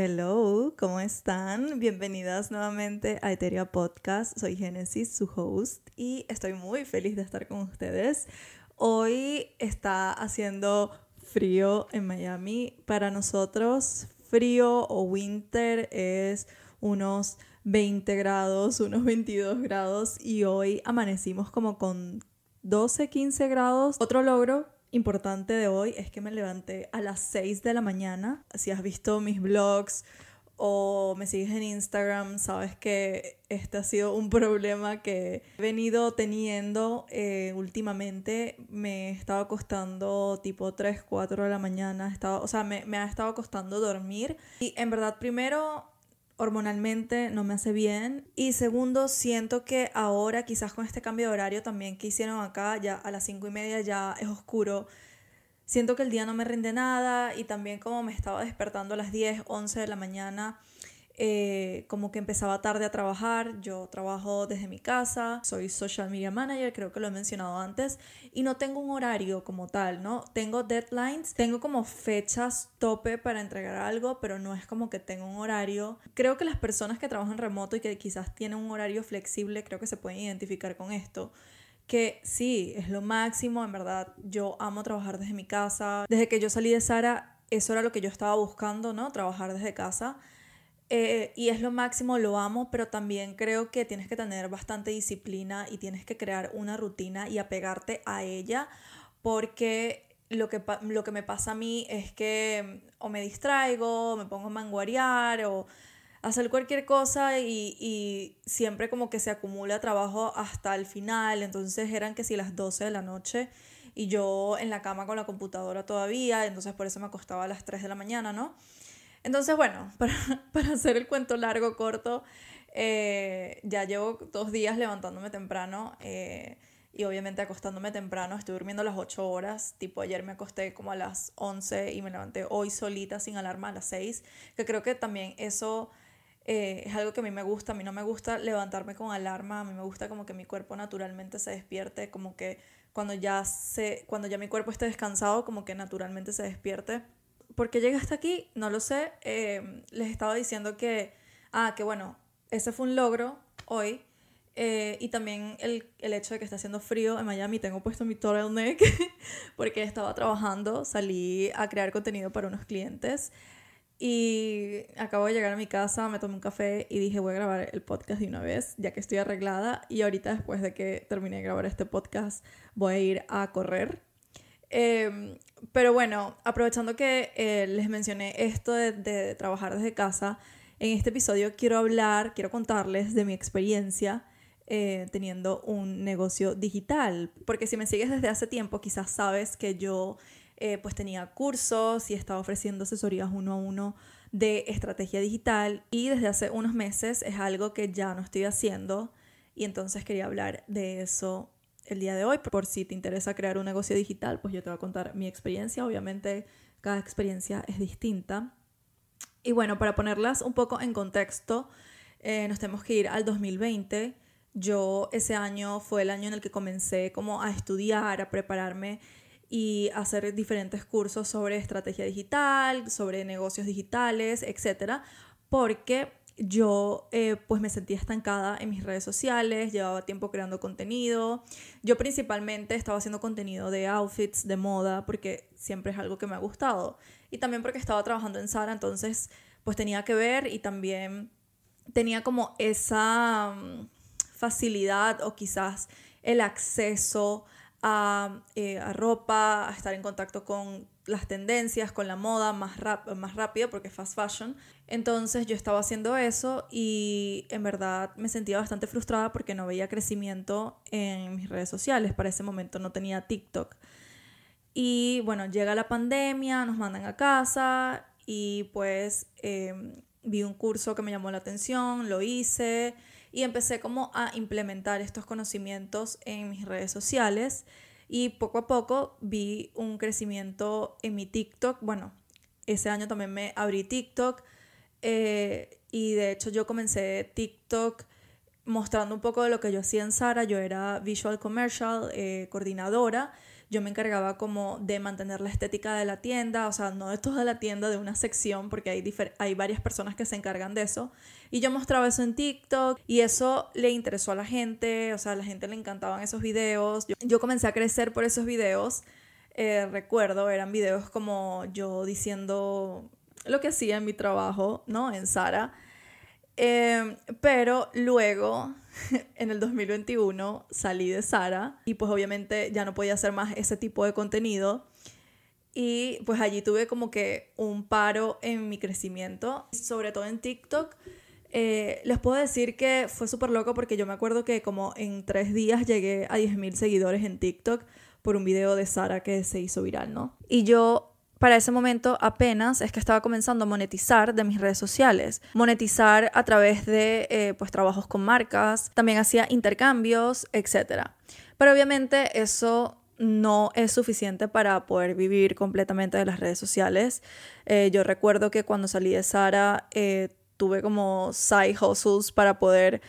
Hello, ¿cómo están? Bienvenidas nuevamente a Eteria Podcast. Soy Genesis, su host, y estoy muy feliz de estar con ustedes. Hoy está haciendo frío en Miami. Para nosotros, frío o winter es unos 20 grados, unos 22 grados, y hoy amanecimos como con 12, 15 grados. Otro logro importante de hoy es que me levanté a las 6 de la mañana. Si has visto mis vlogs o me sigues en Instagram, sabes que este ha sido un problema que he venido teniendo eh, últimamente. Me estaba costando tipo 3, 4 de la mañana. Estaba, o sea, me ha estado costando dormir. Y en verdad, primero hormonalmente no me hace bien. Y segundo, siento que ahora quizás con este cambio de horario también que hicieron acá, ya a las cinco y media ya es oscuro. Siento que el día no me rinde nada y también como me estaba despertando a las 10, 11 de la mañana, eh, como que empezaba tarde a trabajar. Yo trabajo desde mi casa, soy social media manager, creo que lo he mencionado antes, y no tengo un horario como tal, ¿no? Tengo deadlines, tengo como fechas tope para entregar algo, pero no es como que tengo un horario. Creo que las personas que trabajan remoto y que quizás tienen un horario flexible, creo que se pueden identificar con esto que sí, es lo máximo, en verdad, yo amo trabajar desde mi casa. Desde que yo salí de Sara, eso era lo que yo estaba buscando, ¿no? Trabajar desde casa. Eh, y es lo máximo, lo amo, pero también creo que tienes que tener bastante disciplina y tienes que crear una rutina y apegarte a ella porque lo que, lo que me pasa a mí es que o me distraigo, me pongo a manguarear o hacer cualquier cosa y, y, siempre como que se acumula trabajo hasta el final, entonces eran que si las 12 de la noche y yo en la cama con la computadora todavía, entonces por eso me acostaba a las 3 de la mañana, ¿no? Entonces, bueno, para, hacer el cuento largo, corto, eh, ya llevo dos días levantándome temprano eh, y obviamente acostándome temprano. Estoy durmiendo las 8 horas. Tipo, ayer me acosté como a las 11 y me levanté hoy solita sin alarma a las 6. Que creo que también eso eh, es algo que a mí me gusta. A mí no me gusta levantarme con alarma. A mí me gusta como que mi cuerpo naturalmente se despierte. Como que cuando ya, se, cuando ya mi cuerpo esté descansado, como que naturalmente se despierte. ¿Por qué llegué hasta aquí? No lo sé. Eh, les estaba diciendo que, ah, que bueno, ese fue un logro hoy. Eh, y también el, el, hecho de que está haciendo frío en Miami. Tengo puesto mi turtleneck porque estaba trabajando. Salí a crear contenido para unos clientes. Y acabo de llegar a mi casa, me tomé un café y dije voy a grabar el podcast de una vez, ya que estoy arreglada. Y ahorita después de que termine de grabar este podcast voy a ir a correr. Eh, pero bueno, aprovechando que eh, les mencioné esto de, trabajar desde casa, en este episodio quiero hablar, quiero contarles de mi experiencia eh, teniendo un negocio digital. Porque si me sigues desde hace tiempo, quizás sabes que yo eh, pues tenía cursos y estaba ofreciendo asesorías uno a uno de estrategia digital y desde hace unos meses es algo que ya no estoy haciendo y entonces quería hablar de eso el día de hoy. Por si te interesa crear un negocio digital, pues yo te voy a contar mi experiencia. Obviamente cada experiencia es distinta. Y bueno, para ponerlas un poco en contexto, eh, nos tenemos que ir al 2020. Yo ese año fue el año en el que comencé como a estudiar, a prepararme y hacer diferentes cursos sobre estrategia digital, sobre negocios digitales, etcétera, porque yo eh, pues me sentía estancada en mis redes sociales, llevaba tiempo creando contenido. Yo principalmente estaba haciendo contenido de outfits, de moda, porque siempre es algo que me ha gustado. Y también porque estaba trabajando en Sara, entonces pues tenía que ver y también tenía como esa mm, facilidad o quizás el acceso a, eh, a ropa, a estar en contacto con las tendencias, con la moda más, más rápido porque es fast fashion. Entonces yo estaba haciendo eso y en verdad me sentía bastante frustrada porque no veía crecimiento en mis redes sociales. Para ese momento no tenía TikTok. Y bueno, llega la pandemia, nos mandan a casa y pues em, vi un curso que me llamó la atención, lo hice y empecé como a implementar estos conocimientos en mis redes sociales y poco a poco vi un crecimiento en mi TikTok. Bueno, ese año también me abrí TikTok eh, y de hecho yo comencé TikTok mostrando un poco de lo que yo hacía en Sara. Yo era visual commercial, eh, coordinadora yo me encargaba como de mantener la estética de la tienda, o sea, no de toda la tienda, de una sección, porque hay, hay varias personas que se encargan de eso. Y yo mostraba eso en TikTok y eso le interesó a la gente, o sea, a la gente le encantaban esos videos. Yo, comencé a crecer por esos videos. Eh, recuerdo, eran videos como yo diciendo lo que hacía en mi trabajo, ¿no? En Sara. Em, pero luego, en el 2021, salí de Sara y pues obviamente ya no podía hacer más ese tipo de contenido. Y pues allí tuve como que un paro en mi crecimiento, sobre todo en TikTok. Eh, les puedo decir que fue súper loco porque yo me acuerdo que como en tres días llegué a 10.000 seguidores en TikTok por un video de Sara que se hizo viral, ¿no? Y yo para ese momento apenas es que estaba comenzando a monetizar de mis redes sociales. Monetizar a través de eh, pues trabajos con marcas, también hacía intercambios, etc. Pero obviamente eso no es suficiente para poder vivir completamente de las redes sociales. Eh, yo recuerdo que cuando salí de Sara eh, tuve como side hustles para poder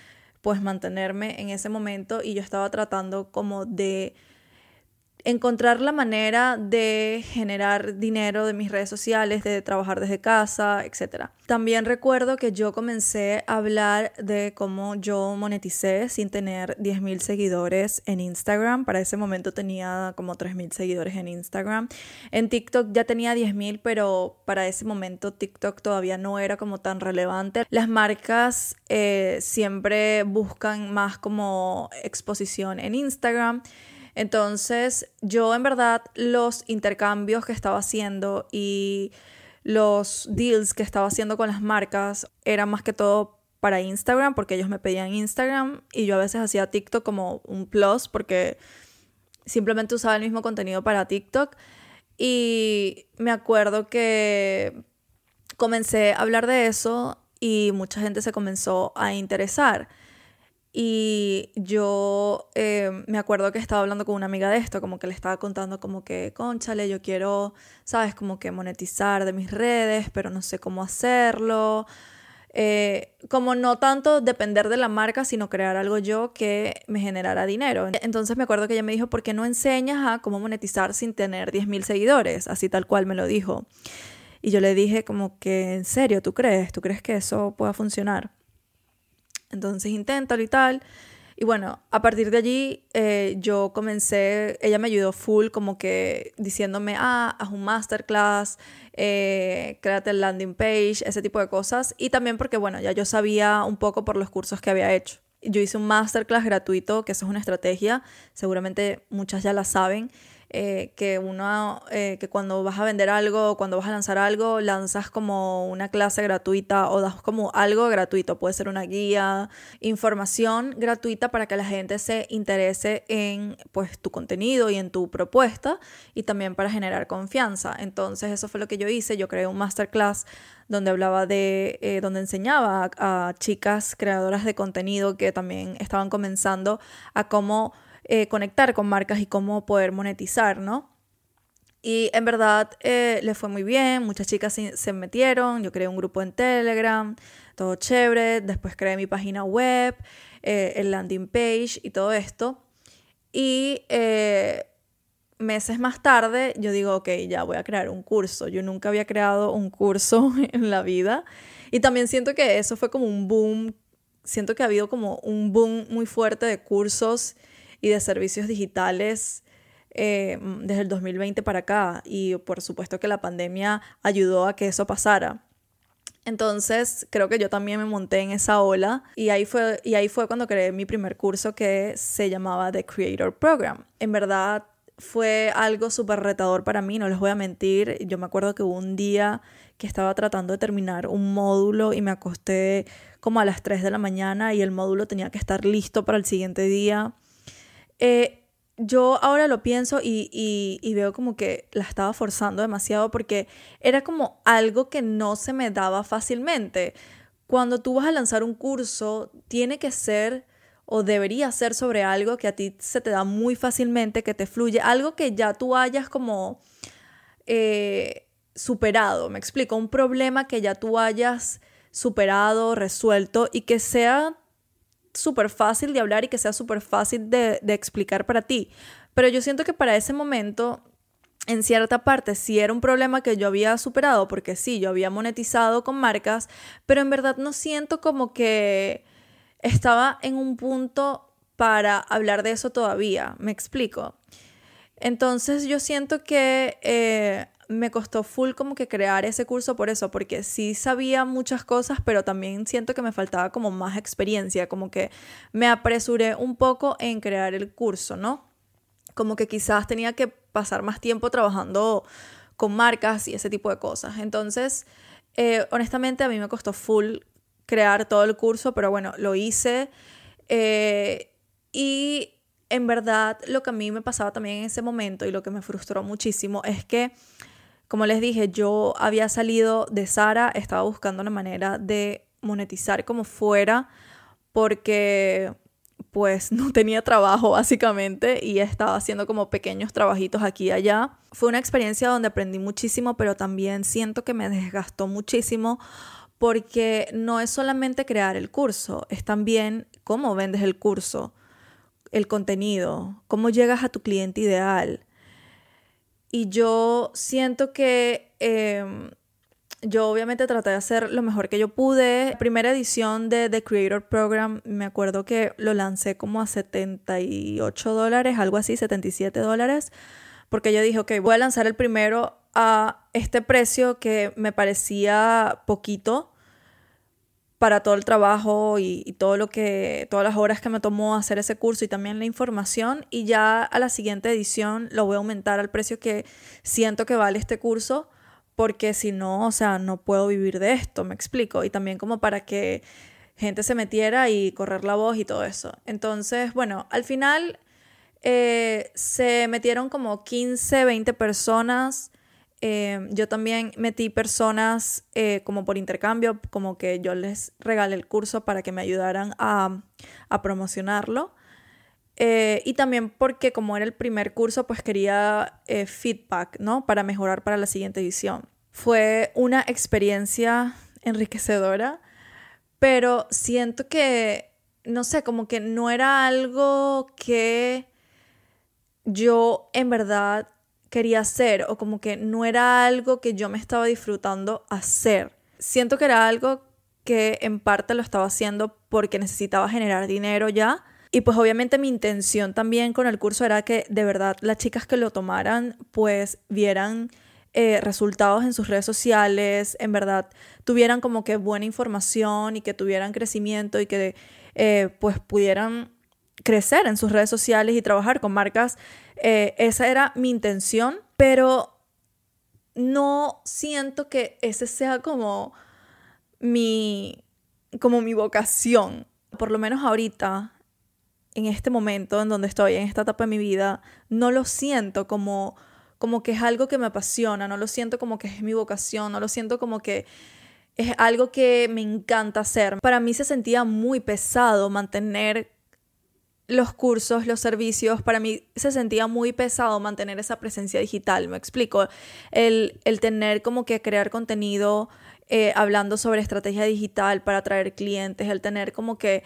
pues mantenerme en ese momento y yo estaba tratando como de encontrar la manera de generar dinero de mis redes sociales, de trabajar desde casa, etc. También recuerdo que yo comencé a hablar de cómo yo moneticé sin tener 10.000 seguidores en Instagram. Para ese momento tenía como 3.000 seguidores en Instagram. En TikTok ya tenía 10.000, pero para ese momento TikTok todavía no era como tan relevante. Las marcas eh, siempre buscan más como exposición en Instagram. Entonces, yo en verdad los intercambios que estaba haciendo y los deals que estaba haciendo con las marcas eran más que todo para Instagram, porque ellos me pedían Instagram y yo a veces hacía TikTok como un plus, porque simplemente usaba el mismo contenido para TikTok. Y me acuerdo que comencé a hablar de eso y mucha gente se comenzó a interesar. Y yo eh, me acuerdo que estaba hablando con una amiga de esto, como que le estaba contando como que, conchale, yo quiero, sabes, como que monetizar de mis redes, pero no sé cómo hacerlo. Eh, como no tanto depender de la marca, sino crear algo yo que me generara dinero. Entonces me acuerdo que ella me dijo, ¿por qué no enseñas a cómo monetizar sin tener 10.000 seguidores? Así tal cual me lo dijo. Y yo le dije como que, ¿en serio? ¿Tú crees? ¿Tú crees que eso pueda funcionar? Entonces inténtalo y tal. Y bueno, a partir de allí eh, yo comencé, ella me ayudó full como que diciéndome, ah, haz un masterclass, eh, créate el landing page, ese tipo de cosas. Y también porque, bueno, ya yo sabía un poco por los cursos que había hecho. Yo hice un masterclass gratuito, que eso es una estrategia, seguramente muchas ya la saben, eh, que uno, eh, que cuando vas a vender algo, cuando vas a lanzar algo, lanzas como una clase gratuita o das como algo gratuito, puede ser una guía, información gratuita para que la gente se interese en pues tu contenido y en tu propuesta y también para generar confianza. Entonces eso fue lo que yo hice, yo creé un masterclass donde hablaba de, eh, donde enseñaba a chicas creadoras de contenido que también estaban comenzando a cómo eh, conectar con marcas y cómo poder monetizar, ¿no? Y en verdad eh, le fue muy bien, muchas chicas se, metieron, yo creé un grupo en Telegram, todo chévere, después creé mi página web, eh, el landing page y todo esto. Y meses más tarde yo digo, ok, ya voy a crear un curso. Yo nunca había creado un curso en la vida. Y también siento que eso fue como un boom, siento que ha habido como un boom muy fuerte de cursos y de servicios digitales eh, desde el 2020 para acá y por supuesto que la pandemia ayudó a que eso pasara. Entonces creo que yo también me monté en esa ola y ahí fue, y ahí fue cuando creé mi primer curso que se llamaba The Creator Program. En verdad fue algo súper retador para mí, no les voy a mentir. Yo me acuerdo que hubo un día que estaba tratando de terminar un módulo y me acosté como a las 3 de la mañana y el módulo tenía que estar listo para el siguiente día. Eh, yo ahora lo pienso y, veo como que la estaba forzando demasiado porque era como algo que no se me daba fácilmente. Cuando tú vas a lanzar un curso, tiene que ser o debería ser sobre algo que a ti se te da muy fácilmente, que te fluye, algo que ya tú hayas como eh, superado, me explico, un problema que ya tú hayas superado, resuelto y que sea súper fácil de hablar y que sea súper fácil de, explicar para ti. Pero yo siento que para ese momento en cierta parte sí era un problema que yo había superado, porque sí, yo había monetizado con marcas, pero en verdad no siento como que estaba en un punto para hablar de eso todavía, me explico. Entonces yo siento que eh, me costó full como que crear ese curso por eso, porque sí sabía muchas cosas, pero también siento que me faltaba como más experiencia, como que me apresuré un poco en crear el curso, ¿no? Como que quizás tenía que pasar más tiempo trabajando con marcas y ese tipo de cosas. Entonces, eh, honestamente, a mí me costó full crear todo el curso, pero bueno, lo hice. Eh, y en verdad, lo que a mí me pasaba también en ese momento y lo que me frustró muchísimo es que, como les dije, yo había salido de Sara, estaba buscando una manera de monetizar como fuera, porque pues no tenía trabajo básicamente y estaba haciendo como pequeños trabajitos aquí y allá. Fue una experiencia donde aprendí muchísimo, pero también siento que me desgastó muchísimo porque no es solamente crear el curso, es también cómo vendes el curso, el contenido, cómo llegas a tu cliente ideal. Y yo siento que em, yo obviamente traté de hacer lo mejor que yo pude. Primera edición de The Creator Program, me acuerdo que lo lancé como a 78 dólares, algo así, 77 dólares, porque yo dije, ok, voy a lanzar el primero a este precio que me parecía poquito para todo el trabajo y, todo lo que, todas las horas que me tomó hacer ese curso y también la información. Y ya a la siguiente edición lo voy a aumentar al precio que siento que vale este curso porque si no, o sea, no puedo vivir de esto, me explico. Y también como para que gente se metiera y correr la voz y todo eso. Entonces, bueno, al final eh, se metieron como 15, 20 personas. Eh, yo también metí personas eh, como por intercambio, como que yo les regalé el curso para que me ayudaran a, a promocionarlo. Eh, y también porque como era el primer curso, pues quería eh, feedback, ¿no? Para mejorar para la siguiente edición. Fue una experiencia enriquecedora, pero siento que, no sé, como que no era algo que yo en verdad quería hacer o como que no era algo que yo me estaba disfrutando hacer. Siento que era algo que en parte lo estaba haciendo porque necesitaba generar dinero ya y pues obviamente mi intención también con el curso era que de verdad las chicas que lo tomaran pues vieran eh, resultados en sus redes sociales, en verdad tuvieran como que buena información y que tuvieran crecimiento y que eh, pues pudieran crecer en sus redes sociales y trabajar con marcas. Eh, esa era mi intención, pero no siento que ese sea como mi, como mi vocación. Por lo menos ahorita en este momento en donde estoy, en esta etapa de mi vida, no lo siento como, como que es algo que me apasiona, no lo siento como que es mi vocación, no lo siento como que es algo que me encanta hacer. Para mí se sentía muy pesado mantener los cursos, los servicios, para mí se sentía muy pesado mantener esa presencia digital, me explico, el, tener como que crear contenido eh, hablando sobre estrategia digital para atraer clientes, el tener como que...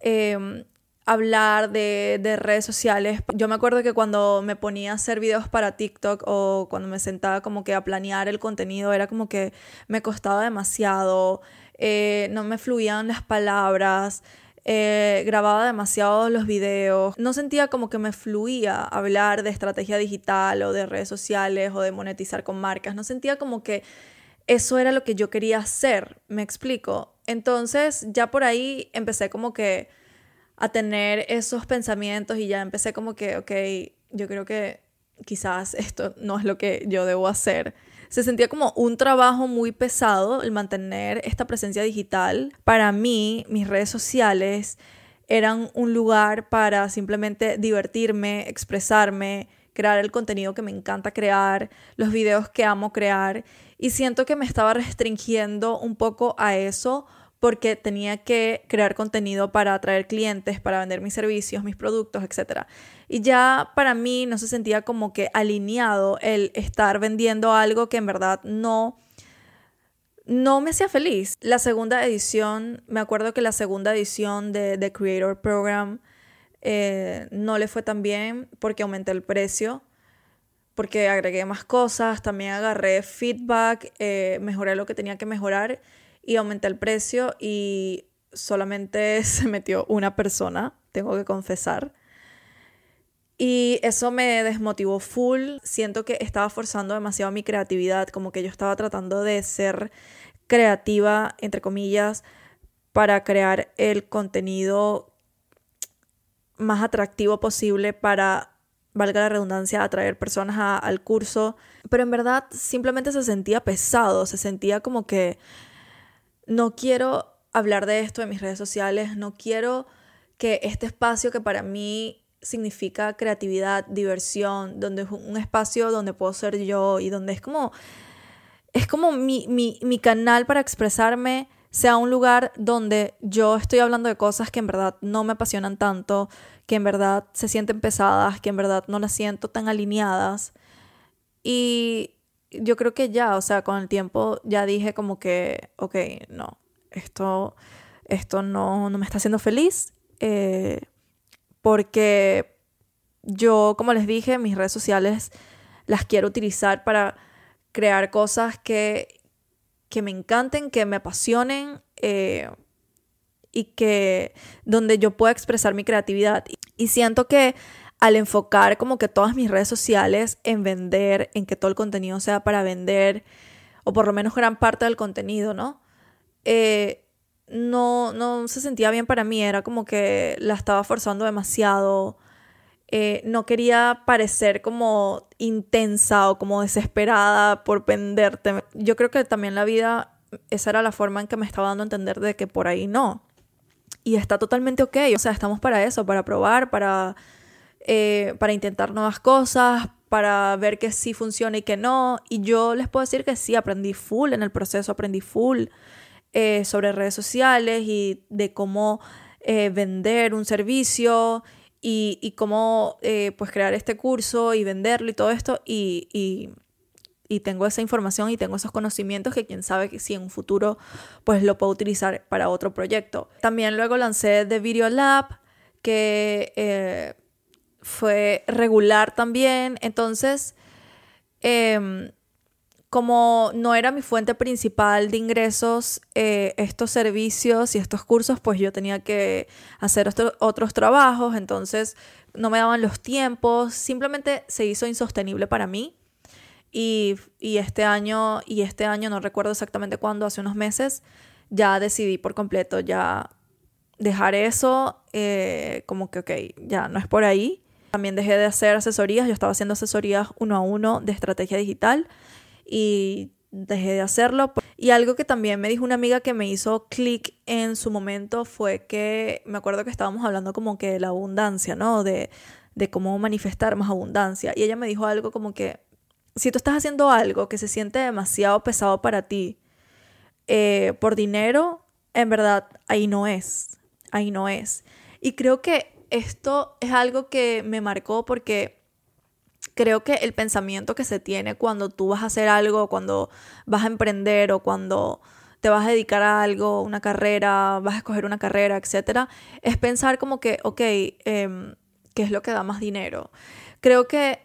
Em, hablar de, de, redes sociales. Yo me acuerdo que cuando me ponía a hacer videos para TikTok o cuando me sentaba como que a planear el contenido, era como que me costaba demasiado, eh, no me fluían las palabras. Eh, grababa demasiado los videos, no sentía como que me fluía hablar de estrategia digital o de redes sociales o de monetizar con marcas, no sentía como que eso era lo que yo quería hacer, me explico. Entonces ya por ahí empecé como que a tener esos pensamientos y ya empecé como que, ok, yo creo que quizás esto no es lo que yo debo hacer. Se sentía como un trabajo muy pesado el mantener esta presencia digital. Para mí, mis redes sociales eran un lugar para simplemente divertirme, expresarme, crear el contenido que me encanta crear, los videos que amo crear. Y siento que me estaba restringiendo un poco a eso porque tenía que crear contenido para atraer clientes, para vender mis servicios, mis productos, etc. Y ya para mí no se sentía como que alineado el estar vendiendo algo que en verdad no, no me hacía feliz. La segunda edición, me acuerdo que la segunda edición de The Creator Program eh, no le fue tan bien porque aumenté el precio, porque agregué más cosas, también agarré feedback, eh, mejoré lo que tenía que mejorar y aumenté el precio y solamente se metió una persona, tengo que confesar. Y eso me desmotivó full. Siento que estaba forzando demasiado mi creatividad, como que yo estaba tratando de ser creativa, entre comillas, para crear el contenido más atractivo posible para, valga la redundancia, atraer personas al curso. Pero en verdad simplemente se sentía pesado, se sentía como que no quiero hablar de esto en mis redes sociales, no quiero que este espacio que para mí significa creatividad, diversión, donde es un espacio donde puedo ser yo y donde es como, es como mi, mi, mi canal para expresarme, sea un lugar donde yo estoy hablando de cosas que en verdad no me apasionan tanto, que en verdad se sienten pesadas, que en verdad no las siento tan alineadas. Y yo creo que ya, o sea, con el tiempo ya dije como que, ok, no, esto, esto no, no me está haciendo feliz. Eh, porque yo, como les dije, mis redes sociales las quiero utilizar para crear cosas que, que me encanten, que me apasionen eh, y que donde yo pueda expresar mi creatividad. Y siento que al enfocar como que todas mis redes sociales en vender, en que todo el contenido sea para vender, o por lo menos gran parte del contenido, ¿no? Eh, no, no se sentía bien para mí, era como que la estaba forzando demasiado. Eh, no quería parecer como intensa o como desesperada por venderte. Yo creo que también la vida, esa era la forma en que me estaba dando a entender de que por ahí no. Y está totalmente ok, o sea, estamos para eso, para probar, para, eh, para intentar nuevas cosas, para ver que sí funciona y que no. Y yo les puedo decir que sí, aprendí full en el proceso, aprendí full. Eh, sobre redes sociales y de cómo eh, vender un servicio y, cómo eh, pues crear este curso y venderlo y todo esto y, y, tengo esa información y tengo esos conocimientos que quién sabe si en un futuro pues lo puedo utilizar para otro proyecto. También luego lancé The Video Lab que fue regular también, entonces em, como no era mi fuente principal de ingresos, eh, estos servicios y estos cursos, pues yo tenía que hacer otros trabajos, entonces no me daban los tiempos, simplemente se hizo insostenible para mí. Y, este año, y este año no recuerdo exactamente cuándo, hace unos meses, ya decidí por completo ya dejar eso, eh, como que, ok, ya no es por ahí. También dejé de hacer asesorías, yo estaba haciendo asesorías uno a uno de estrategia digital y dejé de hacerlo. Y algo que también me dijo una amiga que me hizo clic en su momento fue que me acuerdo que estábamos hablando como que de la abundancia, ¿no? De, de cómo manifestar más abundancia. Y ella me dijo algo como que si tú estás haciendo algo que se siente demasiado pesado para ti eh, por dinero, en verdad ahí no es, ahí no es. Y creo que esto es algo que me marcó porque creo que el pensamiento que se tiene cuando tú vas a hacer algo, cuando vas a emprender o cuando te vas a dedicar a algo, una carrera, vas a escoger una carrera, etcétera, es pensar como que, ok, em, ¿qué es lo que da más dinero? Creo que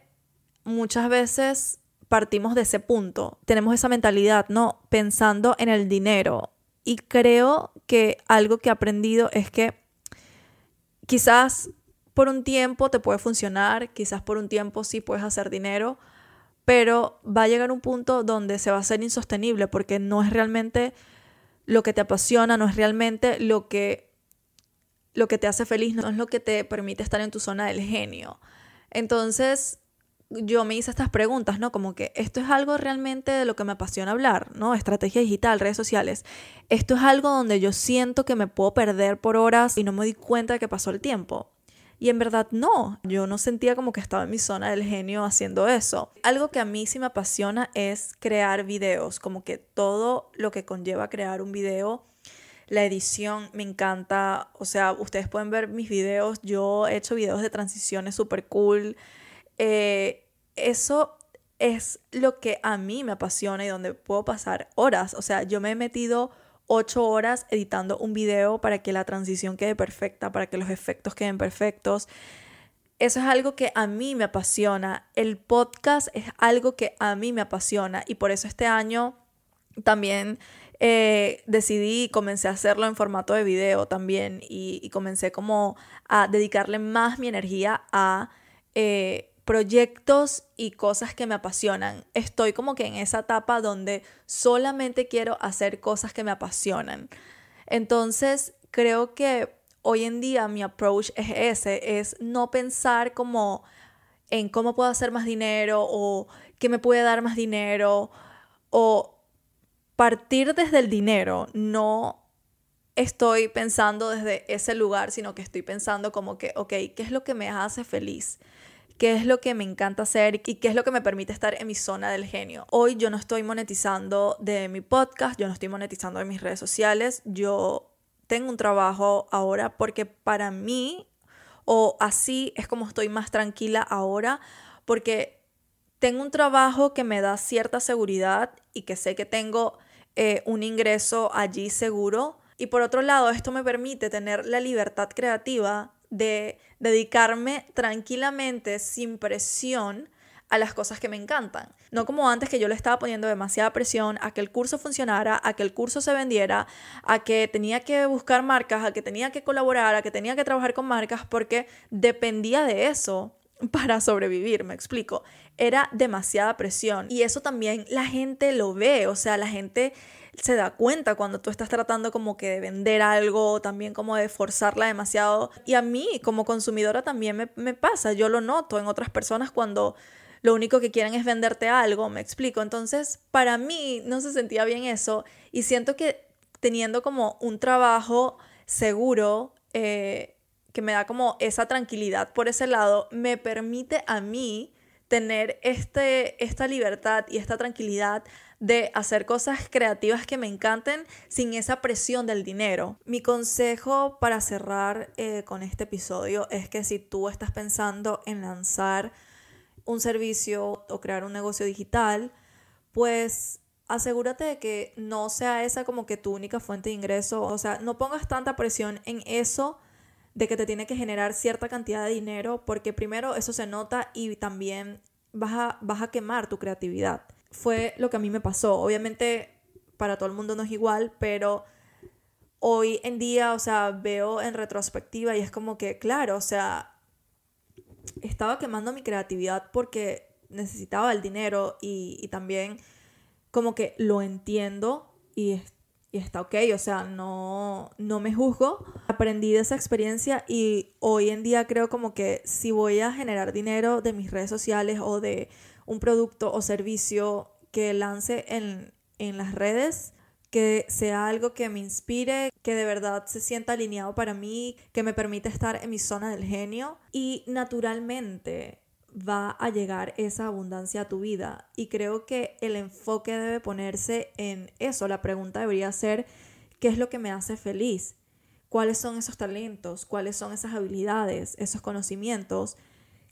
muchas veces partimos de ese punto, tenemos esa mentalidad, ¿no? Pensando en el dinero. Y creo que algo que he aprendido es que quizás por un tiempo te puede funcionar, quizás por un tiempo sí puedes hacer dinero, pero va a llegar un punto donde se va a hacer insostenible porque no es realmente lo que te apasiona, no es realmente lo que, lo que te hace feliz, no es lo que te permite estar en tu zona del genio. Entonces, yo me hice estas preguntas, ¿no? Como que esto es algo realmente de lo que me apasiona hablar, ¿no? Estrategia digital, redes sociales. Esto es algo donde yo siento que me puedo perder por horas y no me di cuenta de que pasó el tiempo. Y en verdad no, yo no sentía como que estaba en mi zona del genio haciendo eso. Algo que a mí sí me apasiona es crear videos, como que todo lo que conlleva crear un video. La edición me encanta, o sea, ustedes pueden ver mis videos, yo he hecho videos de transiciones súper cool. Eh, eso es lo que a mí me apasiona y donde puedo pasar horas. O sea, yo me he metido ocho horas editando un video para que la transición quede perfecta, para que los efectos queden perfectos. Eso es algo que a mí me apasiona. El podcast es algo que a mí me apasiona y por eso este año también eh, decidí y comencé a hacerlo en formato de video también y, comencé como a dedicarle más mi energía a eh, proyectos y cosas que me apasionan. Estoy como que en esa etapa donde solamente quiero hacer cosas que me apasionan. Entonces, creo que hoy en día mi approach es ese, es no pensar como en cómo puedo hacer más dinero o qué me puede dar más dinero o partir desde el dinero, no estoy pensando desde ese lugar, sino que estoy pensando como que, ok, ¿qué es lo que me hace feliz? Qué es lo que me encanta hacer y qué es lo que me permite estar en mi zona del genio. Hoy yo no estoy monetizando de mi podcast, yo no estoy monetizando de mis redes sociales, yo tengo un trabajo ahora porque para mí, o así es como estoy más tranquila ahora, porque tengo un trabajo que me da cierta seguridad y que sé que tengo eh, un ingreso allí seguro. Y por otro lado, esto me permite tener la libertad creativa de dedicarme tranquilamente, sin presión, a las cosas que me encantan. No como antes que yo le estaba poniendo demasiada presión a que el curso funcionara, a que el curso se vendiera, a que tenía que buscar marcas, a que tenía que colaborar, a que tenía que trabajar con marcas, porque dependía de eso para sobrevivir, me explico. Era demasiada presión y eso también la gente lo ve, o sea, la gente se da cuenta cuando tú estás tratando como que de vender algo, también como de forzarla demasiado. Y a mí como consumidora también me, me pasa, yo lo noto en otras personas cuando lo único que quieren es venderte algo, me explico. Entonces, para mí no se sentía bien eso y siento que teniendo como un trabajo seguro, eh, que me da como esa tranquilidad por ese lado, me permite a mí tener este, esta libertad y esta tranquilidad de hacer cosas creativas que me encanten sin esa presión del dinero. Mi consejo para cerrar eh, con este episodio es que si tú estás pensando en lanzar un servicio o crear un negocio digital, pues asegúrate de que no sea esa como que tu única fuente de ingreso, o sea, no pongas tanta presión en eso de que te tiene que generar cierta cantidad de dinero, porque primero eso se nota y también vas a, vas a quemar tu creatividad fue lo que a mí me pasó. Obviamente para todo el mundo no es igual, pero hoy en día, o sea, veo en retrospectiva y es como que, claro, o sea, estaba quemando mi creatividad porque necesitaba el dinero y, también como que lo entiendo y, y, está ok, o sea, no, no me juzgo. Aprendí de esa experiencia y hoy en día creo como que si voy a generar dinero de mis redes sociales o de un producto o servicio que lance en, las redes, que sea algo que me inspire, que de verdad se sienta alineado para mí, que me permita estar en mi zona del genio y naturalmente va a llegar esa abundancia a tu vida y creo que el enfoque debe ponerse en eso, la pregunta debería ser ¿qué es lo que me hace feliz? ¿Cuáles son esos talentos? ¿Cuáles son esas habilidades, esos conocimientos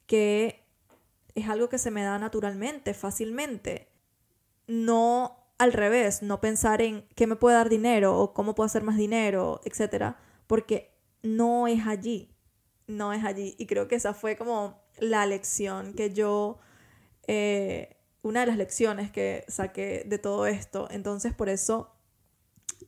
que es algo que se me da naturalmente, fácilmente. No al revés, no pensar en qué me puede dar dinero o cómo puedo hacer más dinero, etcétera, porque no es allí, no es allí. Y creo que esa fue como la lección que yo, eh, una de las lecciones que saqué de todo esto. Entonces, por eso,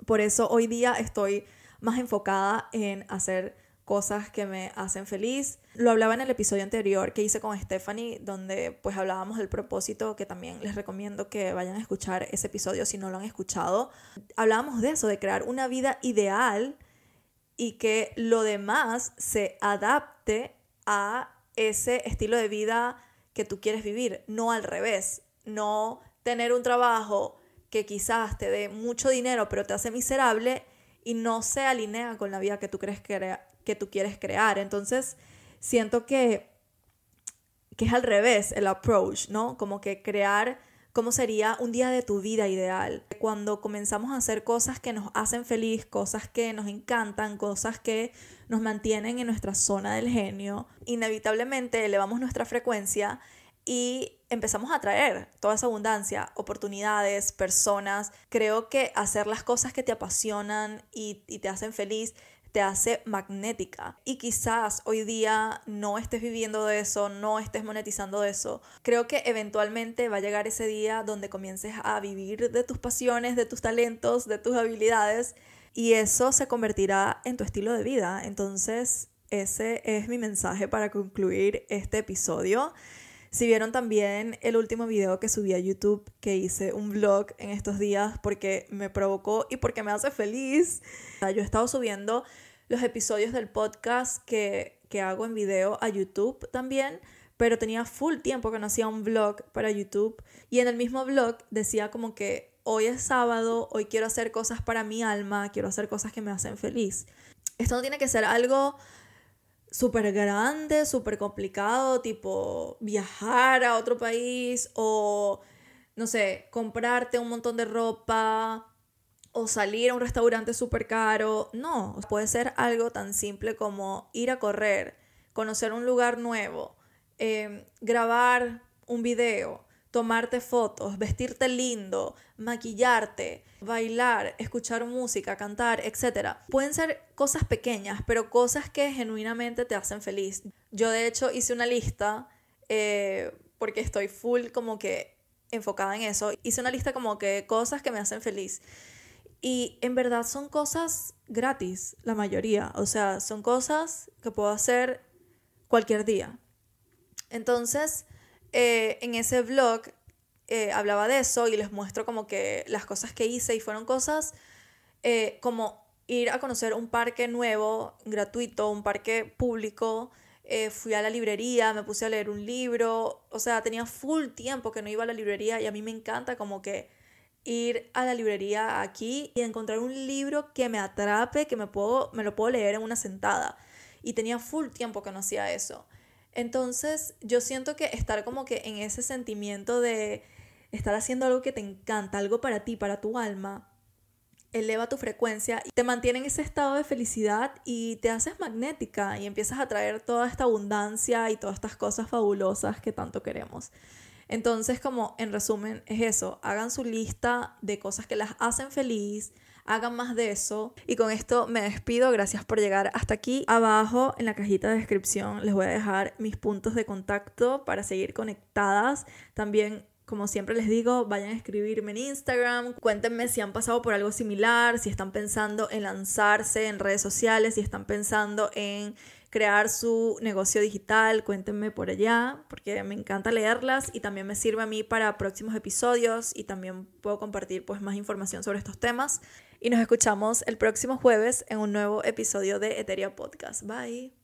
por eso hoy día estoy más enfocada en hacer cosas que me hacen feliz. Lo hablaba en el episodio anterior que hice con Stephanie, donde pues hablábamos del propósito, que también les recomiendo que vayan a escuchar ese episodio si no lo han escuchado. Hablábamos de eso, de crear una vida ideal y que lo demás se adapte a ese estilo de vida que tú quieres vivir, no al revés, no tener un trabajo que quizás te dé mucho dinero pero te hace miserable y no se alinea con la vida que tú crees que, que tú quieres crear. Entonces, siento que, que es al revés el approach, ¿no? Como que crear cómo sería un día de tu vida ideal. Cuando comenzamos a hacer cosas que nos hacen feliz, cosas que nos encantan, cosas que nos mantienen en nuestra zona del genio, inevitablemente elevamos nuestra frecuencia y empezamos a atraer toda esa abundancia, oportunidades, personas. Creo que hacer las cosas que te apasionan y, y te hacen feliz te hace magnética. Y quizás hoy día no estés viviendo de eso, no estés monetizando de eso. Creo que eventualmente va a llegar ese día donde comiences a vivir de tus pasiones, de tus talentos, de tus habilidades y eso se convertirá en tu estilo de vida. Entonces, ese es mi mensaje para concluir este episodio. Si vieron también el último video que subí a YouTube, que hice un vlog en estos días porque me provocó y porque me hace feliz. Yo he estado subiendo los episodios del podcast que, que hago en video a YouTube también, pero tenía full tiempo que no hacía un vlog para YouTube y en el mismo vlog decía como que hoy es sábado, hoy quiero hacer cosas para mi alma, quiero hacer cosas que me hacen feliz. Esto no tiene que ser algo súper grande, súper complicado, tipo viajar a otro país o, no sé, comprarte un montón de ropa o salir a un restaurante súper caro. No, puede ser algo tan simple como ir a correr, conocer un lugar nuevo, em, grabar un video, tomarte fotos, vestirte lindo, maquillarte, bailar, escuchar música, cantar, etc. Pueden ser cosas pequeñas, pero cosas que genuinamente te hacen feliz. Yo de hecho hice una lista eh, porque estoy full como que enfocada en eso. Hice una lista como que cosas que me hacen feliz. Y en verdad son cosas gratis, la mayoría. O sea, son cosas que puedo hacer cualquier día. Entonces, eh, en ese vlog eh, hablaba de eso y les muestro como que las cosas que hice y fueron cosas eh, como ir a conocer un parque nuevo, gratuito, un parque público. fui a la librería, me puse a leer un libro, o sea, tenía full tiempo que no iba a la librería y a mí me encanta como que ir a la librería aquí y encontrar un libro que me atrape, que me, puedo, me lo puedo leer en una sentada. Y tenía full tiempo que no hacía eso. Entonces yo siento que estar como que en ese sentimiento de estar haciendo algo que te encanta, algo para ti, para tu alma, eleva tu frecuencia y te mantiene en ese estado de felicidad y te haces magnética y empiezas a traer toda esta abundancia y todas estas cosas fabulosas que tanto queremos. Entonces, como en resumen, es eso, hagan su lista de cosas que las hacen feliz, hagan más de eso. Y con esto me despido. Gracias por llegar hasta aquí. Abajo en la cajita de descripción les voy a dejar mis puntos de contacto para seguir conectadas. También como siempre les digo, vayan a escribirme en Instagram, cuéntenme si han pasado por algo similar, si están pensando en lanzarse en redes sociales, si están pensando en crear su negocio digital, cuéntenme por allá, porque me encanta leerlas y también me sirve a mí para próximos episodios y también puedo compartir pues más información sobre estos temas. Y nos escuchamos el próximo jueves en un nuevo episodio de Eteria Podcast. Bye.